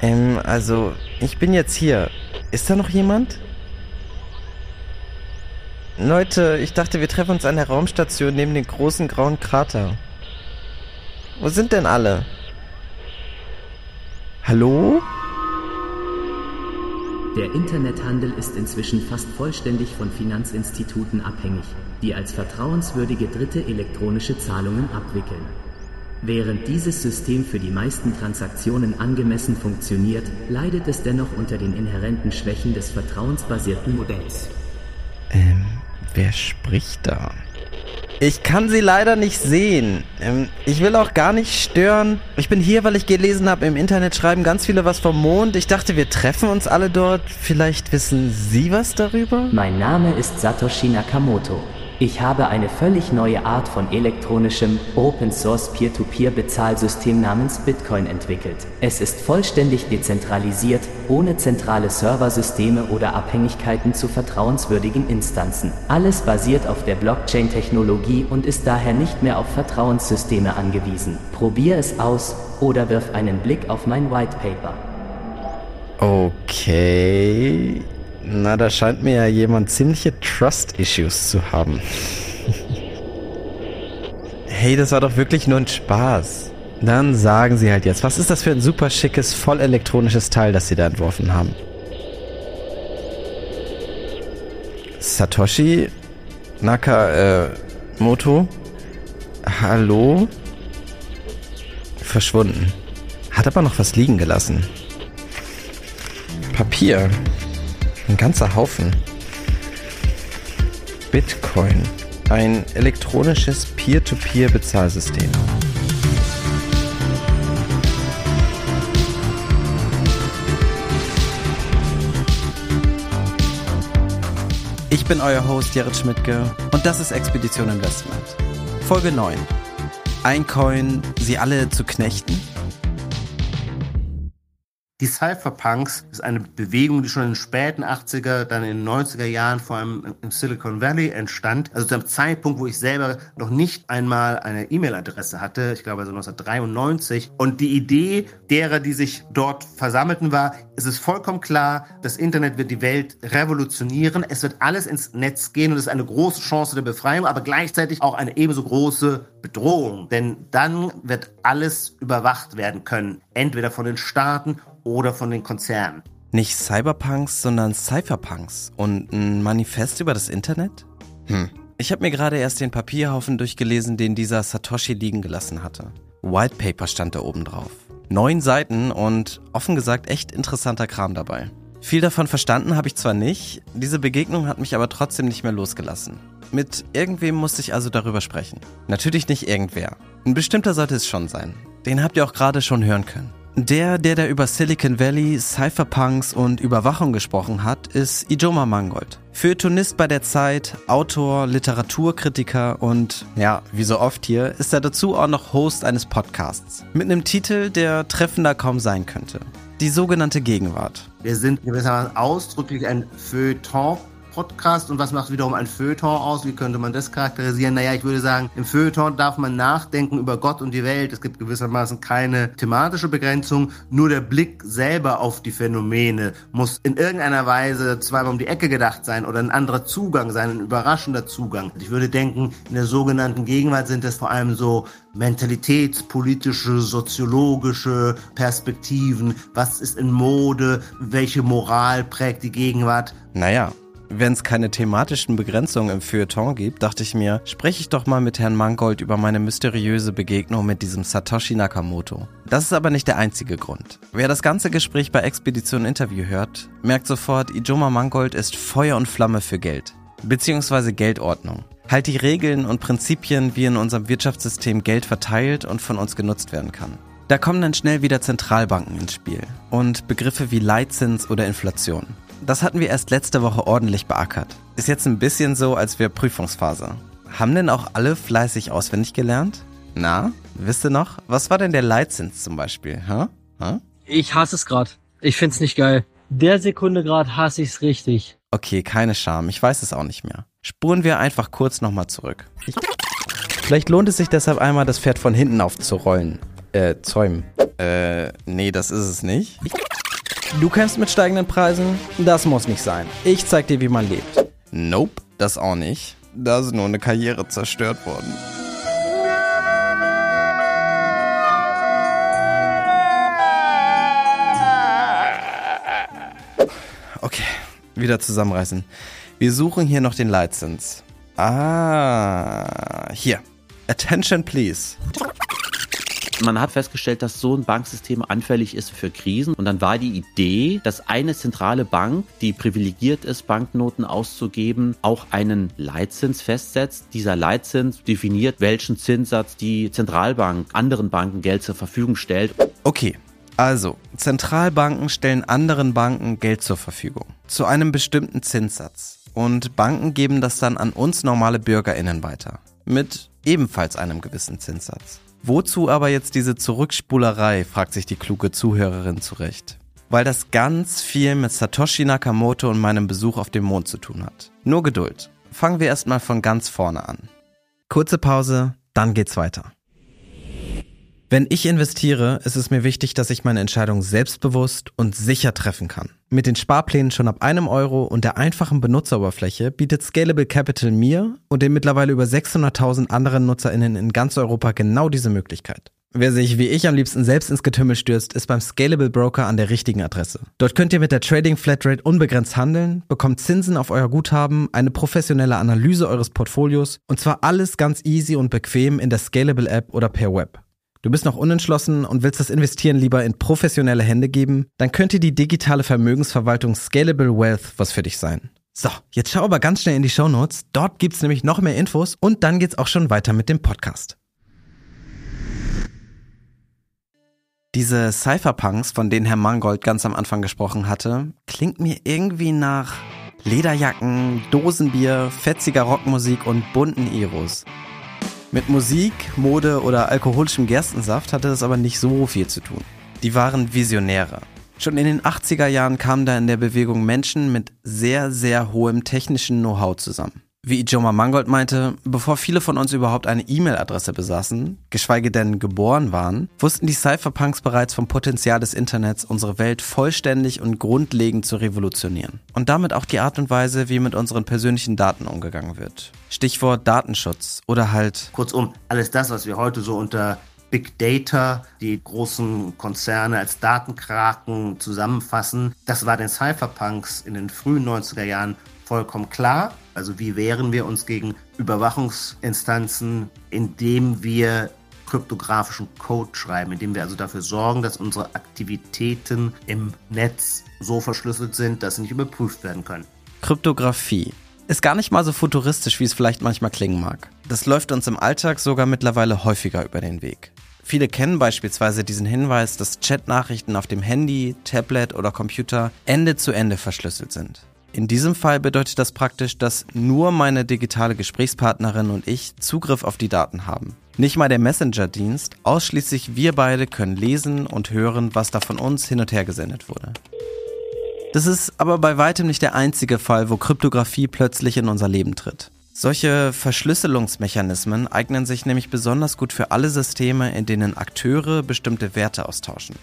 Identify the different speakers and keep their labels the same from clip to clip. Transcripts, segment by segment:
Speaker 1: Ähm, also, ich bin jetzt hier. Ist da noch jemand? Leute, ich dachte, wir treffen uns an der Raumstation neben dem großen grauen Krater. Wo sind denn alle? Hallo?
Speaker 2: Der Internethandel ist inzwischen fast vollständig von Finanzinstituten abhängig, die als vertrauenswürdige Dritte elektronische Zahlungen abwickeln. Während dieses System für die meisten Transaktionen angemessen funktioniert, leidet es dennoch unter den inhärenten Schwächen des vertrauensbasierten Modells.
Speaker 1: Ähm, wer spricht da? Ich kann sie leider nicht sehen. Ähm, ich will auch gar nicht stören. Ich bin hier, weil ich gelesen habe, im Internet schreiben ganz viele was vom Mond. Ich dachte, wir treffen uns alle dort. Vielleicht wissen Sie was darüber?
Speaker 2: Mein Name ist Satoshi Nakamoto. Ich habe eine völlig neue Art von elektronischem Open Source Peer-to-Peer Bezahlsystem namens Bitcoin entwickelt. Es ist vollständig dezentralisiert, ohne zentrale Serversysteme oder Abhängigkeiten zu vertrauenswürdigen Instanzen. Alles basiert auf der Blockchain-Technologie und ist daher nicht mehr auf Vertrauenssysteme angewiesen. Probier es aus oder wirf einen Blick auf mein White Paper.
Speaker 1: Okay. Na, da scheint mir ja jemand ziemliche Trust-Issues zu haben. hey, das war doch wirklich nur ein Spaß. Dann sagen Sie halt jetzt, was ist das für ein super schickes, voll elektronisches Teil, das Sie da entworfen haben? Satoshi Nakamoto? Äh, Hallo? Verschwunden. Hat aber noch was liegen gelassen. Papier. Ein ganzer Haufen. Bitcoin. Ein elektronisches Peer-to-Peer-Bezahlsystem. Ich bin euer Host Jared Schmidtke und das ist Expedition Investment. Folge 9. Ein Coin, sie alle zu knechten?
Speaker 3: Die Cypherpunks ist eine Bewegung, die schon in den späten 80er, dann in den 90er Jahren vor allem im Silicon Valley entstand. Also zu einem Zeitpunkt, wo ich selber noch nicht einmal eine E-Mail-Adresse hatte, ich glaube also 1993. Und die Idee derer, die sich dort versammelten, war, es ist vollkommen klar, das Internet wird die Welt revolutionieren. Es wird alles ins Netz gehen und es ist eine große Chance der Befreiung, aber gleichzeitig auch eine ebenso große Bedrohung. Denn dann wird alles überwacht werden können. Entweder von den Staaten oder von den Konzernen.
Speaker 1: Nicht Cyberpunks, sondern Cypherpunks und ein Manifest über das Internet? Hm. Ich habe mir gerade erst den Papierhaufen durchgelesen, den dieser Satoshi liegen gelassen hatte. White Paper stand da oben drauf. Neun Seiten und offen gesagt echt interessanter Kram dabei. Viel davon verstanden habe ich zwar nicht, diese Begegnung hat mich aber trotzdem nicht mehr losgelassen. Mit irgendwem musste ich also darüber sprechen. Natürlich nicht irgendwer. Ein bestimmter sollte es schon sein. Den habt ihr auch gerade schon hören können. Der, der da über Silicon Valley, Cypherpunks und Überwachung gesprochen hat, ist Ijoma Mangold. Feuilletonist bei der Zeit, Autor, Literaturkritiker und, ja, wie so oft hier, ist er dazu auch noch Host eines Podcasts. Mit einem Titel, der treffender kaum sein könnte. Die sogenannte Gegenwart.
Speaker 3: Wir sind gewissermaßen ausdrücklich ein Feuilleton Podcast und was macht wiederum ein Feuilleton aus? Wie könnte man das charakterisieren? Naja, ich würde sagen, im Feuilleton darf man nachdenken über Gott und die Welt. Es gibt gewissermaßen keine thematische Begrenzung. Nur der Blick selber auf die Phänomene muss in irgendeiner Weise zweimal um die Ecke gedacht sein oder ein anderer Zugang sein, ein überraschender Zugang. Ich würde denken, in der sogenannten Gegenwart sind es vor allem so mentalitätspolitische, soziologische Perspektiven. Was ist in Mode? Welche Moral prägt die Gegenwart?
Speaker 1: Naja, wenn es keine thematischen Begrenzungen im Feuilleton gibt, dachte ich mir, spreche ich doch mal mit Herrn Mangold über meine mysteriöse Begegnung mit diesem Satoshi Nakamoto. Das ist aber nicht der einzige Grund. Wer das ganze Gespräch bei Expedition Interview hört, merkt sofort, Ijoma Mangold ist Feuer und Flamme für Geld. Beziehungsweise Geldordnung. Halt die Regeln und Prinzipien, wie in unserem Wirtschaftssystem Geld verteilt und von uns genutzt werden kann. Da kommen dann schnell wieder Zentralbanken ins Spiel und Begriffe wie Leitzins oder Inflation. Das hatten wir erst letzte Woche ordentlich beackert. Ist jetzt ein bisschen so, als wäre Prüfungsphase. Haben denn auch alle fleißig auswendig gelernt? Na, wisst ihr noch? Was war denn der Leitzins zum Beispiel? Hä? Hä?
Speaker 4: Ich hasse es gerade. Ich find's nicht geil. Der Sekunde gerade hasse ich's richtig.
Speaker 1: Okay, keine Scham. Ich weiß es auch nicht mehr. Spuren wir einfach kurz nochmal zurück. Ich Vielleicht lohnt es sich deshalb einmal, das Pferd von hinten aufzurollen. Äh, zäumen. Äh, nee, das ist es nicht. Du kämpfst mit steigenden Preisen? Das muss nicht sein. Ich zeig dir, wie man lebt. Nope, das auch nicht. Da ist nur eine Karriere zerstört worden. Okay, wieder zusammenreißen. Wir suchen hier noch den Leitzins. Ah, hier. Attention, please.
Speaker 5: Man hat festgestellt, dass so ein Banksystem anfällig ist für Krisen. Und dann war die Idee, dass eine zentrale Bank, die privilegiert ist, Banknoten auszugeben, auch einen Leitzins festsetzt. Dieser Leitzins definiert, welchen Zinssatz die Zentralbank anderen Banken Geld zur Verfügung stellt.
Speaker 1: Okay, also, Zentralbanken stellen anderen Banken Geld zur Verfügung. Zu einem bestimmten Zinssatz. Und Banken geben das dann an uns normale BürgerInnen weiter. Mit ebenfalls einem gewissen Zinssatz. Wozu aber jetzt diese Zurückspulerei, fragt sich die kluge Zuhörerin zurecht. Weil das ganz viel mit Satoshi Nakamoto und meinem Besuch auf dem Mond zu tun hat. Nur Geduld. Fangen wir erstmal von ganz vorne an. Kurze Pause, dann geht's weiter. Wenn ich investiere, ist es mir wichtig, dass ich meine Entscheidung selbstbewusst und sicher treffen kann. Mit den Sparplänen schon ab einem Euro und der einfachen Benutzeroberfläche bietet Scalable Capital mir und den mittlerweile über 600.000 anderen NutzerInnen in ganz Europa genau diese Möglichkeit. Wer sich wie ich am liebsten selbst ins Getümmel stürzt, ist beim Scalable Broker an der richtigen Adresse. Dort könnt ihr mit der Trading Flatrate unbegrenzt handeln, bekommt Zinsen auf euer Guthaben, eine professionelle Analyse eures Portfolios und zwar alles ganz easy und bequem in der Scalable App oder per Web. Du bist noch unentschlossen und willst das Investieren lieber in professionelle Hände geben? Dann könnte die digitale Vermögensverwaltung Scalable Wealth was für dich sein. So, jetzt schau aber ganz schnell in die Show Notes. Dort gibt's nämlich noch mehr Infos und dann geht's auch schon weiter mit dem Podcast. Diese Cypherpunks, von denen Herr Mangold ganz am Anfang gesprochen hatte, klingt mir irgendwie nach Lederjacken, Dosenbier, fetziger Rockmusik und bunten Eros. Mit Musik, Mode oder alkoholischem Gerstensaft hatte es aber nicht so viel zu tun. Die waren Visionäre. Schon in den 80er Jahren kamen da in der Bewegung Menschen mit sehr, sehr hohem technischen Know-how zusammen. Wie Ijoma Mangold meinte, bevor viele von uns überhaupt eine E-Mail-Adresse besaßen, geschweige denn geboren waren, wussten die Cypherpunks bereits vom Potenzial des Internets, unsere Welt vollständig und grundlegend zu revolutionieren. Und damit auch die Art und Weise, wie mit unseren persönlichen Daten umgegangen wird. Stichwort Datenschutz oder halt.
Speaker 3: Kurzum, alles das, was wir heute so unter Big Data, die großen Konzerne als Datenkraken zusammenfassen, das war den Cypherpunks in den frühen 90er Jahren vollkommen klar. Also wie wehren wir uns gegen Überwachungsinstanzen, indem wir kryptografischen Code schreiben, indem wir also dafür sorgen, dass unsere Aktivitäten im Netz so verschlüsselt sind, dass sie nicht überprüft werden können.
Speaker 1: Kryptographie ist gar nicht mal so futuristisch, wie es vielleicht manchmal klingen mag. Das läuft uns im Alltag sogar mittlerweile häufiger über den Weg. Viele kennen beispielsweise diesen Hinweis, dass Chatnachrichten auf dem Handy, Tablet oder Computer Ende zu Ende verschlüsselt sind. In diesem Fall bedeutet das praktisch, dass nur meine digitale Gesprächspartnerin und ich Zugriff auf die Daten haben. Nicht mal der Messenger-Dienst, ausschließlich wir beide können lesen und hören, was da von uns hin und her gesendet wurde. Das ist aber bei weitem nicht der einzige Fall, wo Kryptographie plötzlich in unser Leben tritt. Solche Verschlüsselungsmechanismen eignen sich nämlich besonders gut für alle Systeme, in denen Akteure bestimmte Werte austauschen.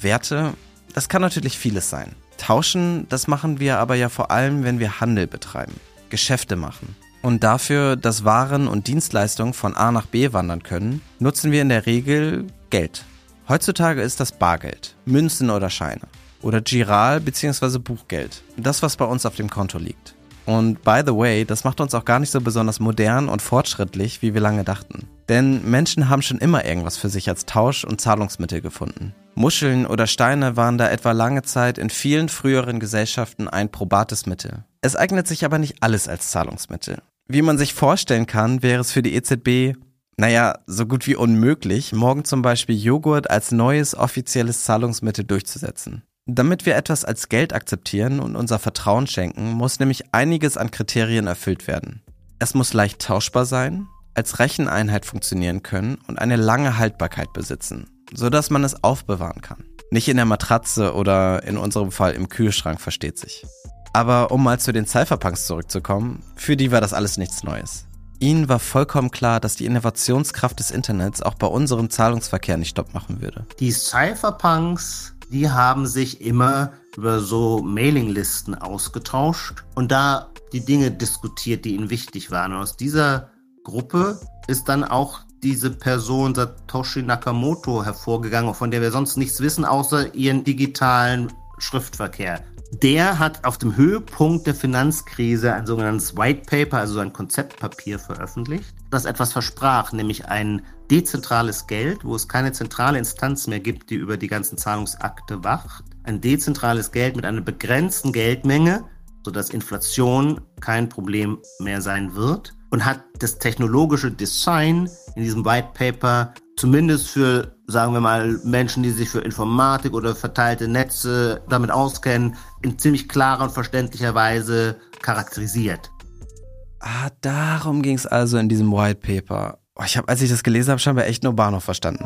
Speaker 1: Werte, das kann natürlich vieles sein. Tauschen, das machen wir aber ja vor allem, wenn wir Handel betreiben, Geschäfte machen. Und dafür, dass Waren und Dienstleistungen von A nach B wandern können, nutzen wir in der Regel Geld. Heutzutage ist das Bargeld, Münzen oder Scheine. Oder Giral bzw. Buchgeld. Das, was bei uns auf dem Konto liegt. Und by the way, das macht uns auch gar nicht so besonders modern und fortschrittlich, wie wir lange dachten. Denn Menschen haben schon immer irgendwas für sich als Tausch- und Zahlungsmittel gefunden. Muscheln oder Steine waren da etwa lange Zeit in vielen früheren Gesellschaften ein probates Mittel. Es eignet sich aber nicht alles als Zahlungsmittel. Wie man sich vorstellen kann, wäre es für die EZB, naja, so gut wie unmöglich, morgen zum Beispiel Joghurt als neues offizielles Zahlungsmittel durchzusetzen. Damit wir etwas als Geld akzeptieren und unser Vertrauen schenken, muss nämlich einiges an Kriterien erfüllt werden. Es muss leicht tauschbar sein, als Recheneinheit funktionieren können und eine lange Haltbarkeit besitzen, sodass man es aufbewahren kann. Nicht in der Matratze oder in unserem Fall im Kühlschrank, versteht sich. Aber um mal zu den Cypherpunks zurückzukommen, für die war das alles nichts Neues. Ihnen war vollkommen klar, dass die Innovationskraft des Internets auch bei unserem Zahlungsverkehr nicht stopp machen würde.
Speaker 3: Die Cypherpunks, die haben sich immer über so Mailinglisten ausgetauscht und da die Dinge diskutiert, die ihnen wichtig waren. Und aus dieser Gruppe ist dann auch diese Person Satoshi Nakamoto hervorgegangen, von der wir sonst nichts wissen, außer ihren digitalen Schriftverkehr. Der hat auf dem Höhepunkt der Finanzkrise ein sogenanntes White Paper, also ein Konzeptpapier veröffentlicht, das etwas versprach, nämlich ein dezentrales Geld, wo es keine zentrale Instanz mehr gibt, die über die ganzen Zahlungsakte wacht. Ein dezentrales Geld mit einer begrenzten Geldmenge, sodass Inflation kein Problem mehr sein wird und hat das technologische Design in diesem White Paper zumindest für, sagen wir mal, Menschen, die sich für Informatik oder verteilte Netze damit auskennen, in ziemlich klarer und verständlicher Weise charakterisiert.
Speaker 1: Ah, darum ging es also in diesem White Paper. Oh, ich habe, als ich das gelesen habe, scheinbar echt nur Bahnhof verstanden.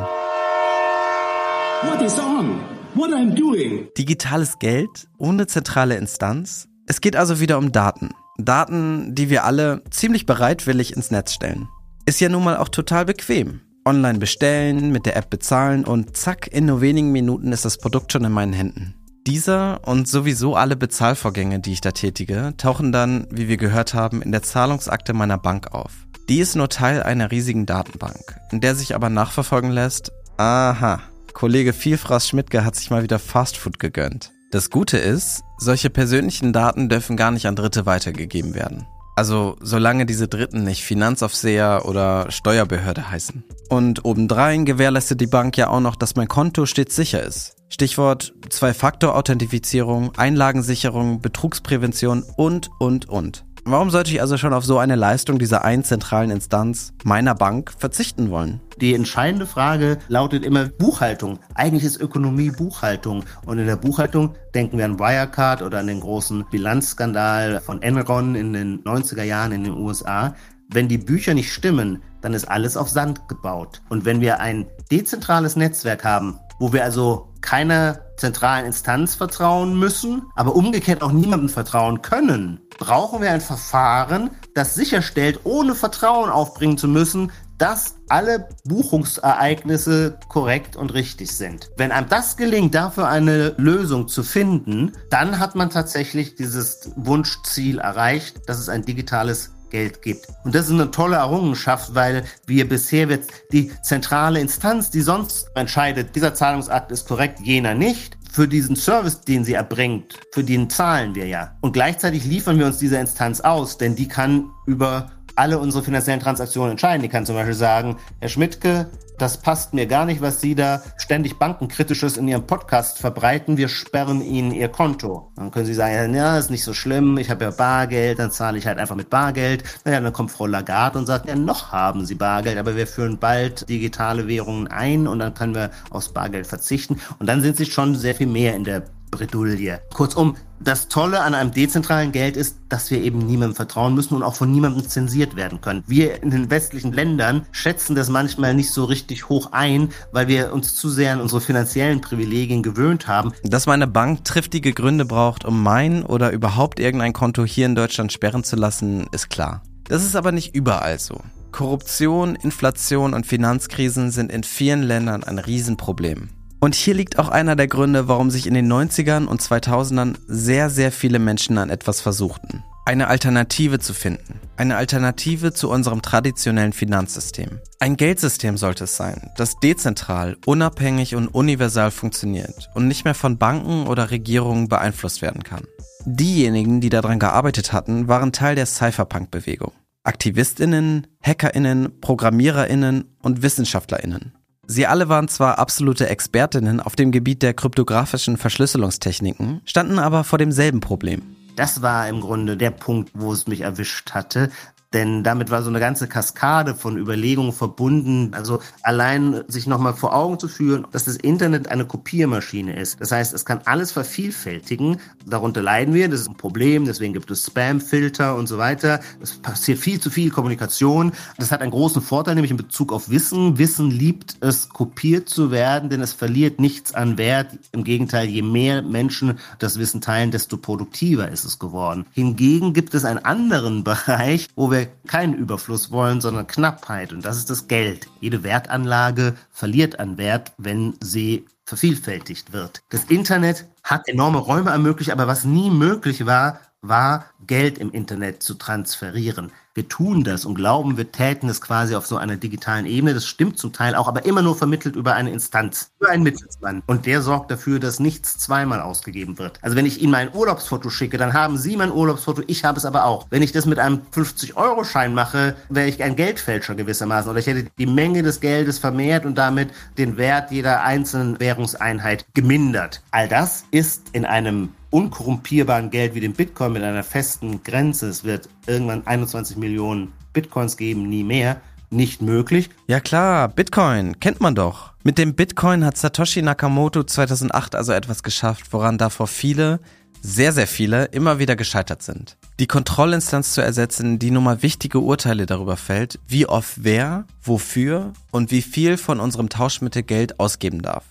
Speaker 6: What is on? What I'm doing?
Speaker 1: Digitales Geld ohne zentrale Instanz. Es geht also wieder um Daten. Daten, die wir alle ziemlich bereitwillig ins Netz stellen. Ist ja nun mal auch total bequem. Online bestellen, mit der App bezahlen und zack, in nur wenigen Minuten ist das Produkt schon in meinen Händen. Dieser und sowieso alle Bezahlvorgänge, die ich da tätige, tauchen dann, wie wir gehört haben, in der Zahlungsakte meiner Bank auf. Die ist nur Teil einer riesigen Datenbank, in der sich aber nachverfolgen lässt, aha, Kollege Vielfraß Schmidtke hat sich mal wieder Fastfood gegönnt. Das Gute ist, solche persönlichen Daten dürfen gar nicht an Dritte weitergegeben werden. Also solange diese Dritten nicht Finanzaufseher oder Steuerbehörde heißen. Und obendrein gewährleistet die Bank ja auch noch, dass mein Konto stets sicher ist. Stichwort Zwei-Faktor-Authentifizierung, Einlagensicherung, Betrugsprävention und, und, und. Warum sollte ich also schon auf so eine Leistung dieser einen zentralen Instanz, meiner Bank, verzichten wollen?
Speaker 3: Die entscheidende Frage lautet immer Buchhaltung. Eigentlich ist Ökonomie Buchhaltung. Und in der Buchhaltung denken wir an Wirecard oder an den großen Bilanzskandal von Enron in den 90er Jahren in den USA. Wenn die Bücher nicht stimmen, dann ist alles auf Sand gebaut. Und wenn wir ein dezentrales Netzwerk haben, wo wir also keiner zentralen Instanz vertrauen müssen, aber umgekehrt auch niemandem vertrauen können, brauchen wir ein Verfahren, das sicherstellt, ohne Vertrauen aufbringen zu müssen, dass alle Buchungsereignisse korrekt und richtig sind. Wenn einem das gelingt, dafür eine Lösung zu finden, dann hat man tatsächlich dieses Wunschziel erreicht, dass es ein digitales Geld gibt. Und das ist eine tolle Errungenschaft, weil wir bisher wird die zentrale Instanz, die sonst entscheidet, dieser Zahlungsakt ist korrekt, jener nicht, für diesen Service, den sie erbringt, für den zahlen wir ja. Und gleichzeitig liefern wir uns diese Instanz aus, denn die kann über alle unsere finanziellen Transaktionen entscheiden. Die kann zum Beispiel sagen, Herr Schmidtke, das passt mir gar nicht, was Sie da ständig Bankenkritisches in Ihrem Podcast verbreiten. Wir sperren Ihnen Ihr Konto. Dann können Sie sagen, ja, ist nicht so schlimm, ich habe ja Bargeld, dann zahle ich halt einfach mit Bargeld. Naja, dann kommt Frau Lagarde und sagt, ja, noch haben Sie Bargeld, aber wir führen bald digitale Währungen ein und dann können wir aufs Bargeld verzichten. Und dann sind Sie schon sehr viel mehr in der Bredouille. Kurzum, das Tolle an einem dezentralen Geld ist, dass wir eben niemandem vertrauen müssen und auch von niemandem zensiert werden können. Wir in den westlichen Ländern schätzen das manchmal nicht so richtig hoch ein, weil wir uns zu sehr an unsere finanziellen Privilegien gewöhnt haben.
Speaker 1: Dass meine Bank triftige Gründe braucht, um mein oder überhaupt irgendein Konto hier in Deutschland sperren zu lassen, ist klar. Das ist aber nicht überall so. Korruption, Inflation und Finanzkrisen sind in vielen Ländern ein Riesenproblem. Und hier liegt auch einer der Gründe, warum sich in den 90ern und 2000ern sehr, sehr viele Menschen an etwas versuchten. Eine Alternative zu finden. Eine Alternative zu unserem traditionellen Finanzsystem. Ein Geldsystem sollte es sein, das dezentral, unabhängig und universal funktioniert und nicht mehr von Banken oder Regierungen beeinflusst werden kann. Diejenigen, die daran gearbeitet hatten, waren Teil der Cypherpunk-Bewegung. Aktivistinnen, Hackerinnen, Programmiererinnen und Wissenschaftlerinnen. Sie alle waren zwar absolute Expertinnen auf dem Gebiet der kryptografischen Verschlüsselungstechniken, standen aber vor demselben Problem.
Speaker 3: Das war im Grunde der Punkt, wo es mich erwischt hatte. Denn damit war so eine ganze Kaskade von Überlegungen verbunden. Also allein sich nochmal vor Augen zu führen, dass das Internet eine Kopiermaschine ist. Das heißt, es kann alles vervielfältigen. Darunter leiden wir. Das ist ein Problem. Deswegen gibt es Spamfilter und so weiter. Es passiert viel zu viel Kommunikation. Das hat einen großen Vorteil, nämlich in Bezug auf Wissen. Wissen liebt es, kopiert zu werden, denn es verliert nichts an Wert. Im Gegenteil, je mehr Menschen das Wissen teilen, desto produktiver ist es geworden. Hingegen gibt es einen anderen Bereich, wo wir keinen Überfluss wollen, sondern Knappheit. Und das ist das Geld. Jede Wertanlage verliert an Wert, wenn sie vervielfältigt wird. Das Internet hat enorme Räume ermöglicht, aber was nie möglich war, war Geld im Internet zu transferieren. Wir tun das und glauben, wir täten es quasi auf so einer digitalen Ebene. Das stimmt zum Teil auch, aber immer nur vermittelt über eine Instanz, über einen Mittelsmann. Und der sorgt dafür, dass nichts zweimal ausgegeben wird. Also wenn ich Ihnen mein Urlaubsfoto schicke, dann haben Sie mein Urlaubsfoto, ich habe es aber auch. Wenn ich das mit einem 50-Euro-Schein mache, wäre ich ein Geldfälscher gewissermaßen. Oder ich hätte die Menge des Geldes vermehrt und damit den Wert jeder einzelnen Währungseinheit gemindert. All das ist in einem unkorrumpierbaren Geld wie dem Bitcoin mit einer festen Grenze, es wird irgendwann 21 Millionen Bitcoins geben, nie mehr, nicht möglich.
Speaker 1: Ja klar, Bitcoin, kennt man doch. Mit dem Bitcoin hat Satoshi Nakamoto 2008 also etwas geschafft, woran davor viele, sehr, sehr viele, immer wieder gescheitert sind. Die Kontrollinstanz zu ersetzen, die nun mal wichtige Urteile darüber fällt, wie oft wer, wofür und wie viel von unserem Tauschmittel Geld ausgeben darf.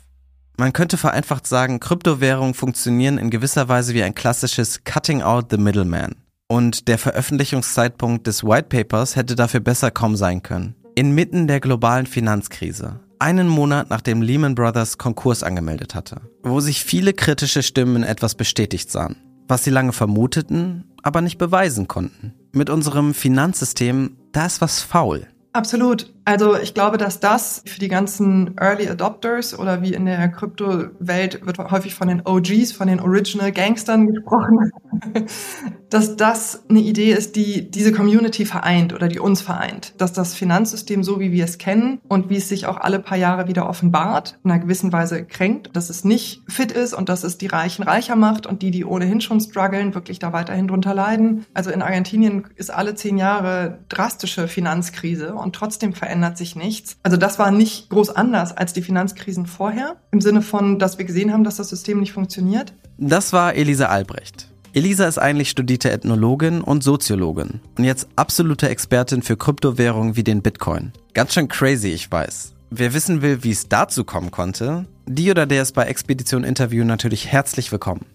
Speaker 1: Man könnte vereinfacht sagen, Kryptowährungen funktionieren in gewisser Weise wie ein klassisches Cutting out the middleman. Und der Veröffentlichungszeitpunkt des White Papers hätte dafür besser kaum sein können. Inmitten der globalen Finanzkrise, einen Monat nachdem Lehman Brothers Konkurs angemeldet hatte, wo sich viele kritische Stimmen etwas bestätigt sahen, was sie lange vermuteten, aber nicht beweisen konnten. Mit unserem Finanzsystem, da ist was faul.
Speaker 7: Absolut. Also ich glaube, dass das für die ganzen Early Adopters oder wie in der Kryptowelt wird häufig von den OGs, von den Original Gangstern gesprochen, dass das eine Idee ist, die diese Community vereint oder die uns vereint. Dass das Finanzsystem so, wie wir es kennen und wie es sich auch alle paar Jahre wieder offenbart, in einer gewissen Weise kränkt, dass es nicht fit ist und dass es die Reichen reicher macht und die, die ohnehin schon strugglen, wirklich da weiterhin drunter leiden. Also in Argentinien ist alle zehn Jahre drastische Finanzkrise und trotzdem verändert verändert sich nichts. Also das war nicht groß anders als die Finanzkrisen vorher, im Sinne von, dass wir gesehen haben, dass das System nicht funktioniert.
Speaker 1: Das war Elisa Albrecht. Elisa ist eigentlich studierte Ethnologin und Soziologin und jetzt absolute Expertin für Kryptowährungen wie den Bitcoin. Ganz schön crazy, ich weiß. Wer wissen will, wie es dazu kommen konnte, die oder der ist bei Expedition Interview natürlich herzlich willkommen.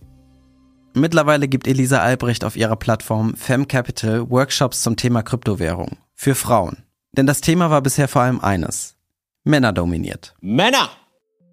Speaker 1: Mittlerweile gibt Elisa Albrecht auf ihrer Plattform Fem Capital Workshops zum Thema Kryptowährung für Frauen. Denn das Thema war bisher vor allem eines. Männer dominiert.
Speaker 8: Männer!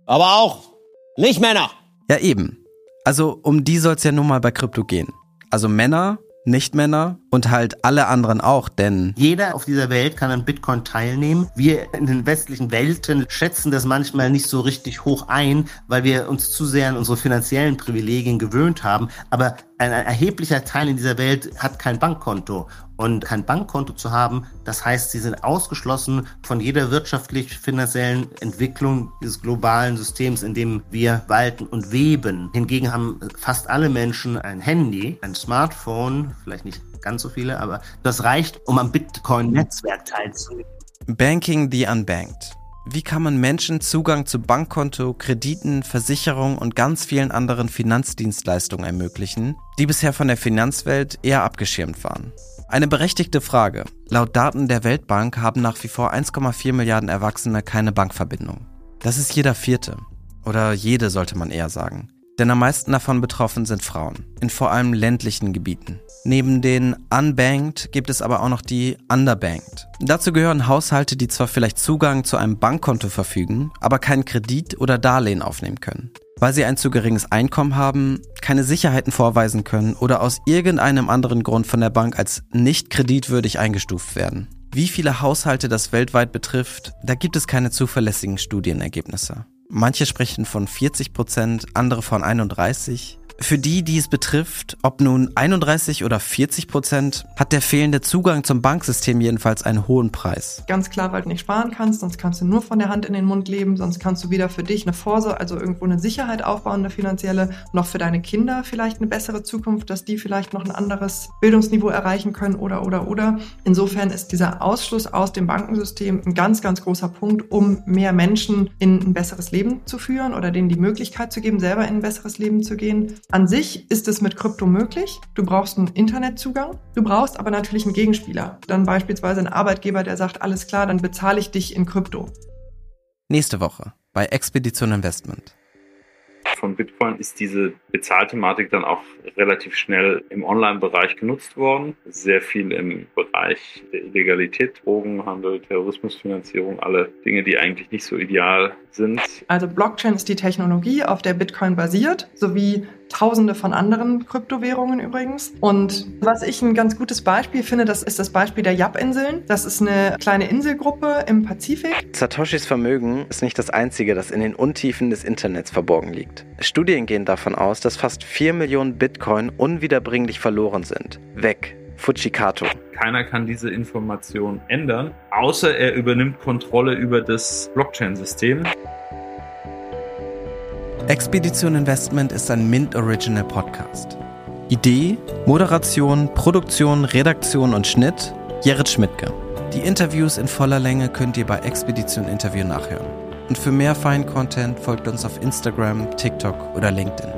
Speaker 8: Aber auch nicht Männer!
Speaker 1: Ja eben. Also um die soll es ja nun mal bei Krypto gehen. Also Männer, Nicht-Männer und halt alle anderen auch, denn
Speaker 3: jeder auf dieser Welt kann an Bitcoin teilnehmen. Wir in den westlichen Welten schätzen das manchmal nicht so richtig hoch ein, weil wir uns zu sehr an unsere finanziellen Privilegien gewöhnt haben. Aber ein erheblicher Teil in dieser Welt hat kein Bankkonto. Und kein Bankkonto zu haben, das heißt, sie sind ausgeschlossen von jeder wirtschaftlich-finanziellen Entwicklung des globalen Systems, in dem wir walten und weben. Hingegen haben fast alle Menschen ein Handy, ein Smartphone, vielleicht nicht ganz so viele, aber das reicht, um am Bitcoin-Netzwerk teilzunehmen.
Speaker 1: Banking the Unbanked. Wie kann man Menschen Zugang zu Bankkonto, Krediten, Versicherungen und ganz vielen anderen Finanzdienstleistungen ermöglichen, die bisher von der Finanzwelt eher abgeschirmt waren? Eine berechtigte Frage. Laut Daten der Weltbank haben nach wie vor 1,4 Milliarden Erwachsene keine Bankverbindung. Das ist jeder vierte. Oder jede sollte man eher sagen. Denn am meisten davon betroffen sind Frauen, in vor allem ländlichen Gebieten. Neben den Unbanked gibt es aber auch noch die Underbanked. Dazu gehören Haushalte, die zwar vielleicht Zugang zu einem Bankkonto verfügen, aber keinen Kredit oder Darlehen aufnehmen können. Weil sie ein zu geringes Einkommen haben, keine Sicherheiten vorweisen können oder aus irgendeinem anderen Grund von der Bank als nicht kreditwürdig eingestuft werden. Wie viele Haushalte das weltweit betrifft, da gibt es keine zuverlässigen Studienergebnisse. Manche sprechen von 40 Prozent, andere von 31. Für die, die es betrifft, ob nun 31 oder 40 Prozent, hat der fehlende Zugang zum Banksystem jedenfalls einen hohen Preis.
Speaker 7: Ganz klar, weil du nicht sparen kannst, sonst kannst du nur von der Hand in den Mund leben, sonst kannst du wieder für dich eine Vorsorge, also irgendwo eine Sicherheit aufbauen, eine finanzielle, noch für deine Kinder vielleicht eine bessere Zukunft, dass die vielleicht noch ein anderes Bildungsniveau erreichen können oder, oder, oder. Insofern ist dieser Ausschluss aus dem Bankensystem ein ganz, ganz großer Punkt, um mehr Menschen in ein besseres Leben zu führen oder denen die Möglichkeit zu geben, selber in ein besseres Leben zu gehen. An sich ist es mit Krypto möglich. Du brauchst einen Internetzugang. Du brauchst aber natürlich einen Gegenspieler. Dann beispielsweise einen Arbeitgeber, der sagt, alles klar, dann bezahle ich dich in Krypto.
Speaker 1: Nächste Woche bei Expedition Investment.
Speaker 9: Von Bitcoin ist diese Bezahlthematik dann auch relativ schnell im Online-Bereich genutzt worden. Sehr viel im Bereich der Illegalität, Drogenhandel, Terrorismusfinanzierung, alle Dinge, die eigentlich nicht so ideal sind.
Speaker 7: Also Blockchain ist die Technologie, auf der Bitcoin basiert, sowie tausende von anderen Kryptowährungen übrigens. Und was ich ein ganz gutes Beispiel finde, das ist das Beispiel der Yap-Inseln. Das ist eine kleine Inselgruppe im Pazifik.
Speaker 1: Satoshis Vermögen ist nicht das einzige, das in den Untiefen des Internets verborgen liegt. Studien gehen davon aus, dass fast 4 Millionen Bitcoin unwiederbringlich verloren sind. Weg. Fujikato.
Speaker 9: Keiner kann diese Information ändern, außer er übernimmt Kontrolle über das Blockchain-System.
Speaker 1: Expedition Investment ist ein Mint Original Podcast. Idee, Moderation, Produktion, Redaktion und Schnitt Gerrit Schmidtke. Die Interviews in voller Länge könnt ihr bei Expedition Interview nachhören. Und für mehr Fein-Content folgt uns auf Instagram, TikTok oder LinkedIn.